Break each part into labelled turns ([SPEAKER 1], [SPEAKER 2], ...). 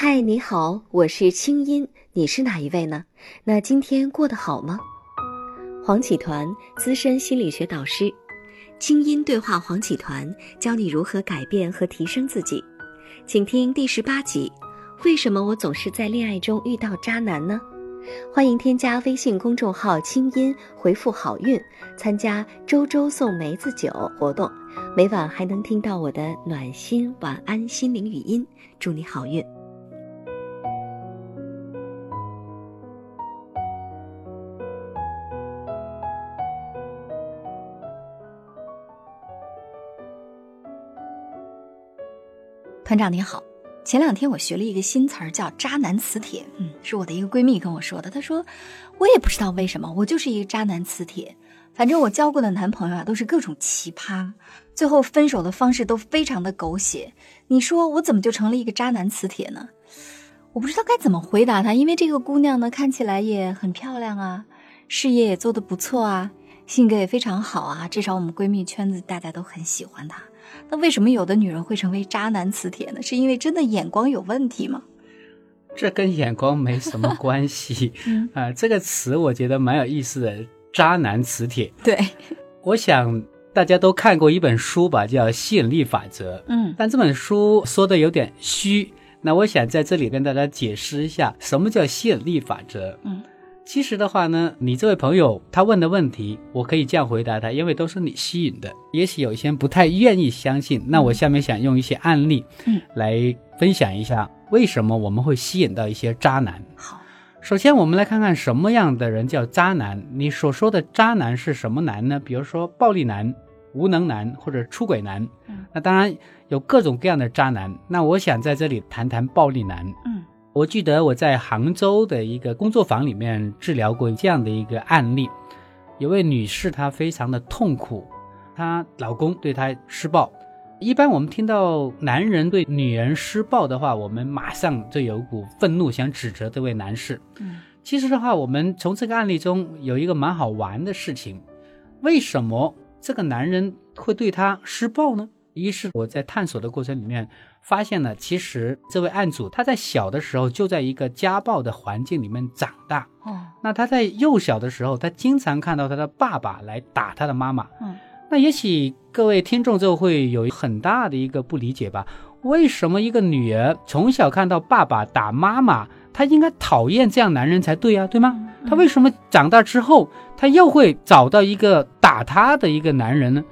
[SPEAKER 1] 嗨，你好，我是清音，你是哪一位呢？那今天过得好吗？黄启团，资深心理学导师，清音对话黄启团，教你如何改变和提升自己。请听第十八集：为什么我总是在恋爱中遇到渣男呢？欢迎添加微信公众号“清音”，回复“好运”，参加周周送梅子酒活动，每晚还能听到我的暖心晚安心灵语音，祝你好运。
[SPEAKER 2] 团长你好，前两天我学了一个新词儿，叫“渣男磁铁”。嗯，是我的一个闺蜜跟我说的。她说，我也不知道为什么，我就是一个渣男磁铁。反正我交过的男朋友啊，都是各种奇葩，最后分手的方式都非常的狗血。你说我怎么就成了一个渣男磁铁呢？我不知道该怎么回答她，因为这个姑娘呢，看起来也很漂亮啊，事业也做得不错啊，性格也非常好啊，至少我们闺蜜圈子大家都很喜欢她。那为什么有的女人会成为渣男磁铁呢？是因为真的眼光有问题吗？
[SPEAKER 3] 这跟眼光没什么关系。啊，这个词我觉得蛮有意思的，“渣男磁铁”。
[SPEAKER 2] 对，
[SPEAKER 3] 我想大家都看过一本书吧，叫《吸引力法则》。
[SPEAKER 2] 嗯，
[SPEAKER 3] 但这本书说的有点虚。那我想在这里跟大家解释一下，什么叫吸引力法则？
[SPEAKER 2] 嗯。
[SPEAKER 3] 其实的话呢，你这位朋友他问的问题，我可以这样回答他，因为都是你吸引的。也许有一些人不太愿意相信，那我下面想用一些案例，
[SPEAKER 2] 嗯，
[SPEAKER 3] 来分享一下为什么我们会吸引到一些渣男。
[SPEAKER 2] 好，
[SPEAKER 3] 首先我们来看看什么样的人叫渣男。你所说的渣男是什么男呢？比如说暴力男、无能男或者出轨男。
[SPEAKER 2] 嗯，
[SPEAKER 3] 那当然有各种各样的渣男。那我想在这里谈谈暴力男。
[SPEAKER 2] 嗯。
[SPEAKER 3] 我记得我在杭州的一个工作坊里面治疗过这样的一个案例，有位女士她非常的痛苦，她老公对她施暴。一般我们听到男人对女人施暴的话，我们马上就有股愤怒想指责这位男士。
[SPEAKER 2] 嗯，
[SPEAKER 3] 其实的话，我们从这个案例中有一个蛮好玩的事情，为什么这个男人会对她施暴呢？一是我在探索的过程里面。发现了，其实这位案主他在小的时候就在一个家暴的环境里面长大。
[SPEAKER 2] 哦，
[SPEAKER 3] 那他在幼小的时候，他经常看到他的爸爸来打他的妈妈。
[SPEAKER 2] 嗯，
[SPEAKER 3] 那也许各位听众就会有很大的一个不理解吧？为什么一个女儿从小看到爸爸打妈妈，她应该讨厌这样男人才对呀，对吗？她为什么长大之后，她又会找到一个打她的一个男人呢？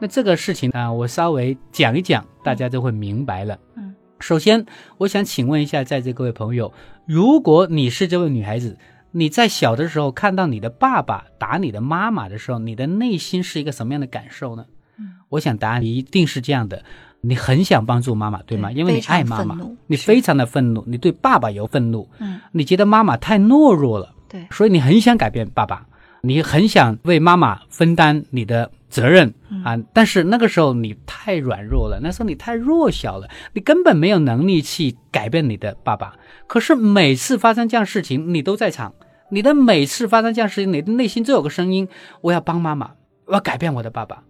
[SPEAKER 3] 那这个事情啊，我稍微讲一讲，大家就会明白了。
[SPEAKER 2] 嗯，
[SPEAKER 3] 首先，我想请问一下在座各位朋友，如果你是这位女孩子，你在小的时候看到你的爸爸打你的妈妈的时候，你的内心是一个什么样的感受呢？
[SPEAKER 2] 嗯，
[SPEAKER 3] 我想答案一定是这样的：你很想帮助妈妈，对吗？因为你爱妈妈，你非常的愤怒，你对爸爸有愤怒。
[SPEAKER 2] 嗯，
[SPEAKER 3] 你觉得妈妈太懦弱了，
[SPEAKER 2] 对，
[SPEAKER 3] 所以你很想改变爸爸，你很想为妈妈分担你的。责任啊！但是那个时候你太软弱了，那时候你太弱小了，你根本没有能力去改变你的爸爸。可是每次发生这样事情，你都在场。你的每次发生这样事情，你的内心都有个声音：我要帮妈妈，我要改变我的爸爸。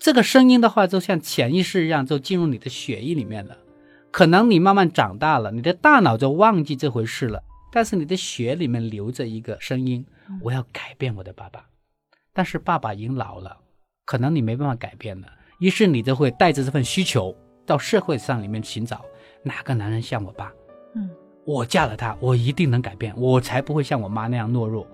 [SPEAKER 3] 这个声音的话，就像潜意识一样，就进入你的血液里面了。可能你慢慢长大了，你的大脑就忘记这回事了，但是你的血里面流着一个声音：我要改变我的爸爸。但是爸爸已经老了。可能你没办法改变了，于是你就会带着这份需求到社会上里面寻找哪个男人像我爸，
[SPEAKER 2] 嗯，
[SPEAKER 3] 我嫁了他，我一定能改变，我才不会像我妈那样懦弱。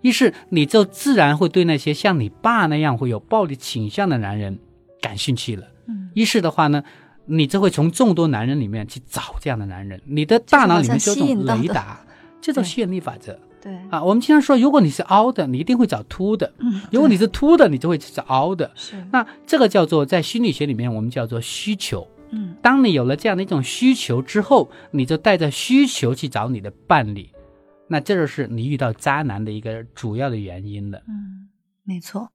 [SPEAKER 3] 于是你就自然会对那些像你爸那样会有暴力倾向的男人感兴趣了。
[SPEAKER 2] 嗯，
[SPEAKER 3] 于是的话呢，你就会从众多男人里面去找这样的男人，你的大脑里面就有种雷达，这叫吸引力法则。
[SPEAKER 2] 对
[SPEAKER 3] 啊，我们经常说，如果你是凹的，你一定会找凸的；
[SPEAKER 2] 嗯，
[SPEAKER 3] 如果你是凸的，你就会找凹的。
[SPEAKER 2] 是，
[SPEAKER 3] 那这个叫做在心理学里面，我们叫做需求。
[SPEAKER 2] 嗯，
[SPEAKER 3] 当你有了这样的一种需求之后，你就带着需求去找你的伴侣，那这就是你遇到渣男的一个主要的原因了。
[SPEAKER 2] 嗯，没错。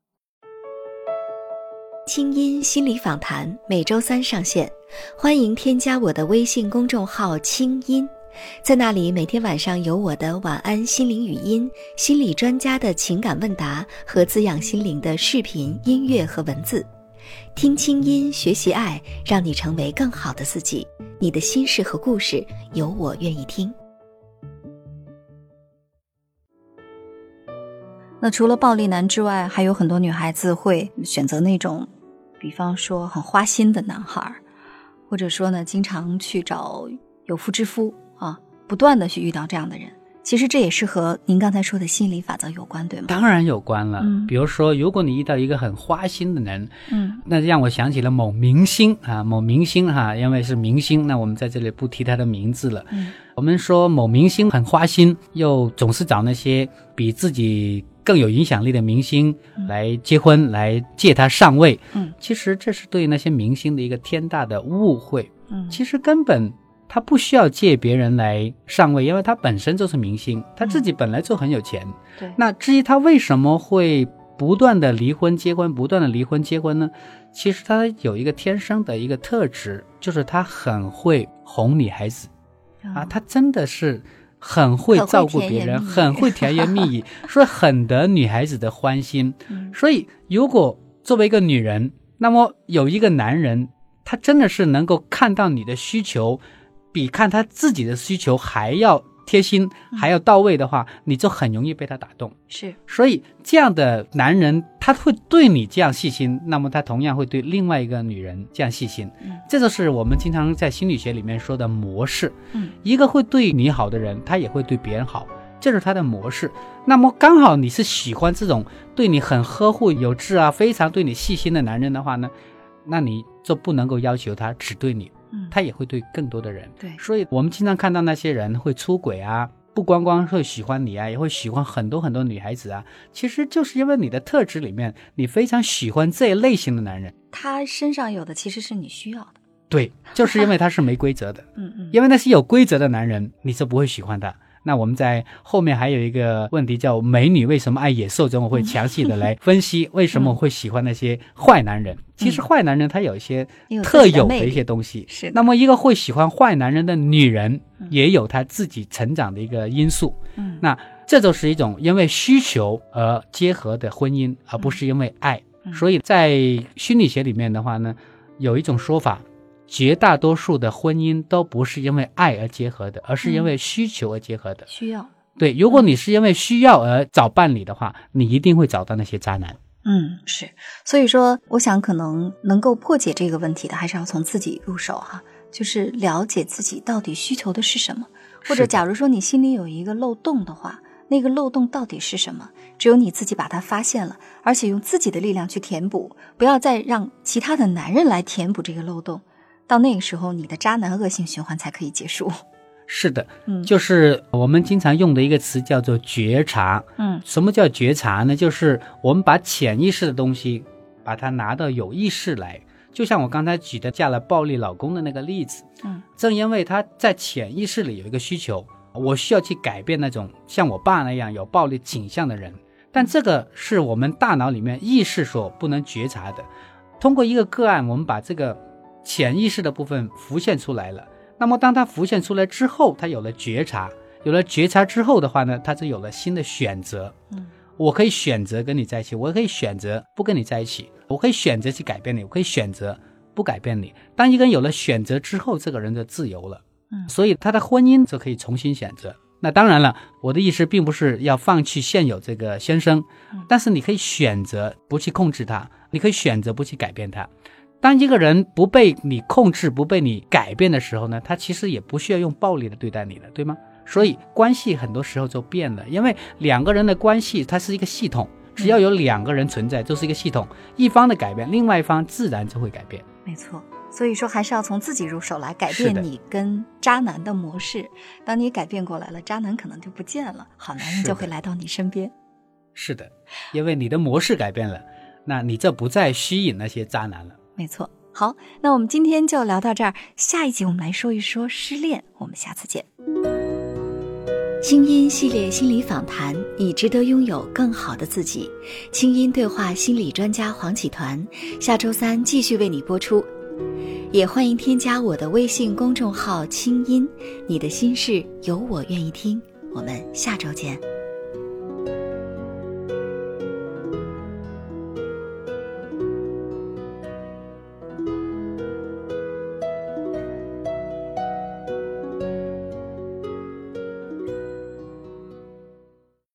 [SPEAKER 1] 清音心理访谈每周三上线，欢迎添加我的微信公众号“清音”。在那里，每天晚上有我的晚安心灵语音、心理专家的情感问答和滋养心灵的视频、音乐和文字。听清音，学习爱，让你成为更好的自己。你的心事和故事，有我愿意听。
[SPEAKER 2] 那除了暴力男之外，还有很多女孩子会选择那种，比方说很花心的男孩，或者说呢，经常去找有妇之夫啊，不断的去遇到这样的人。其实这也是和您刚才说的心理法则有关，对吗？
[SPEAKER 3] 当然有关了。
[SPEAKER 2] 嗯
[SPEAKER 3] 比如说，如果你遇到一个很花心的人，
[SPEAKER 2] 嗯
[SPEAKER 3] 那让我想起了某明星啊，某明星哈、因为是明星，那我们在这里不提他的名字了。
[SPEAKER 2] 嗯
[SPEAKER 3] 我们说某明星很花心，又总是找那些比自己更有影响力的明星来结婚，来借他上位。
[SPEAKER 2] 嗯
[SPEAKER 3] 其实这是对那些明星的一个天大的误会。
[SPEAKER 2] 嗯
[SPEAKER 3] 其实根本他不需要借别人来上位，因为他本身就是明星，他自己本来就很有钱。
[SPEAKER 2] 对
[SPEAKER 3] 那至于他为什么会不断的离婚结婚，不断的离婚结婚呢？其实他有一个天生的一个特质，就是他很会哄女孩子啊，他真的是。很会照顾别人，很会甜言蜜语，所以 很得女孩子的欢心。
[SPEAKER 2] 嗯
[SPEAKER 3] 所以，如果作为一个女人，那么有一个男人，他真的是能够看到你的需求，比看他自己的需求还要贴心，还要到位的话，你就很容易被他打动。
[SPEAKER 2] 是
[SPEAKER 3] 所以，这样的男人他会对你这样细心，那么他同样会对另外一个女人这样细心。
[SPEAKER 2] 嗯
[SPEAKER 3] 这就是我们经常在心理学里面说的模式。
[SPEAKER 2] 嗯
[SPEAKER 3] 一个会对你好的人，他也会对别人好，这是他的模式。那么刚好你是喜欢这种对你很呵护有致啊，非常对你细心的男人的话呢，那你就不能够要求他只对你，
[SPEAKER 2] 嗯
[SPEAKER 3] 他也会对更多的人。
[SPEAKER 2] 对
[SPEAKER 3] 所以我们经常看到那些人会出轨啊，不光光会喜欢你啊，也会喜欢很多很多女孩子啊。其实就是因为你的特质里面，你非常喜欢这一类型的男人。
[SPEAKER 2] 他身上有的其实是你需要的。
[SPEAKER 3] 对，就是因为他是没规则的。
[SPEAKER 2] 嗯嗯
[SPEAKER 3] 因为那些有规则的男人，你是不会喜欢的。那我们在后面还有一个问题叫“美女为什么爱野兽”中，我会详细的来分析为什么会喜欢那些坏男人。其实坏男人他有一些特有的一些东西。
[SPEAKER 2] 是
[SPEAKER 3] 那么一个会喜欢坏男人的女人，也有她自己成长的一个因素。
[SPEAKER 2] 嗯
[SPEAKER 3] 那这就是一种因为需求而结合的婚姻，而不是因为爱。
[SPEAKER 2] 嗯
[SPEAKER 3] 所以在心理学里面的话呢，有一种说法，绝大多数的婚姻都不是因为爱而结合的，而是因为需求而结合的。
[SPEAKER 2] 需要。
[SPEAKER 3] 对，如果你是因为需要而找伴侣的话，你一定会找到那些渣男。
[SPEAKER 2] 嗯，是，所以说，我想可能能够破解这个问题的，还是要从自己入手哈，就是了解自己到底需求的是什么，或者假如说你心里有一个漏洞的话，那个漏洞到底是什么？只有你自己把它发现了，而且用自己的力量去填补，不要再让其他的男人来填补这个漏洞。到那个时候，你的渣男恶性循环才可以结束。
[SPEAKER 3] 是的，
[SPEAKER 2] 嗯
[SPEAKER 3] 就是我们经常用的一个词叫做觉察。
[SPEAKER 2] 嗯
[SPEAKER 3] 什么叫觉察呢？就是我们把潜意识的东西，把它拿到有意识来。就像我刚才举的嫁了暴力老公的那个例子，
[SPEAKER 2] 嗯，
[SPEAKER 3] 正因为他在潜意识里有一个需求，我需要去改变那种像我爸那样有暴力倾向的人，但这个是我们大脑里面意识所不能觉察的。通过一个个案，我们把这个潜意识的部分浮现出来了。那么当它浮现出来之后，他有了觉察，有了觉察之后的话呢，他就有了新的选择。
[SPEAKER 2] 嗯，
[SPEAKER 3] 我可以选择跟你在一起，我可以选择不跟你在一起，我可以选择去改变你，我可以选择不改变你。当一个人有了选择之后，这个人就自由了。
[SPEAKER 2] 嗯
[SPEAKER 3] 所以他的婚姻就可以重新选择。那当然了，我的意思并不是要放弃现有这个先生，但是你可以选择不去控制他，你可以选择不去改变他。当一个人不被你控制、不被你改变的时候呢，他其实也不需要用暴力的对待你了，对吗？所以关系很多时候就变了，因为两个人的关系它是一个系统，只要有两个人存在，就是一个系统，一方的改变，另外一方自然就会改变。
[SPEAKER 2] 没错，所以说还是要从自己入手来改变你跟渣男的模式。当你改变过来了，渣男可能就不见了，好男人就会来到你身边。
[SPEAKER 3] 是的，因为你的模式改变了，那你就不再吸引那些渣男了。
[SPEAKER 2] 没错。好，那我们今天就聊到这儿，下一集我们来说一说失恋。我们下次见。
[SPEAKER 1] 清音系列心理访谈，你值得拥有更好的自己。清音对话心理专家黄启团，下周三继续为你播出。也欢迎添加我的微信公众号“清音”，你的心事有我愿意听。我们下周见。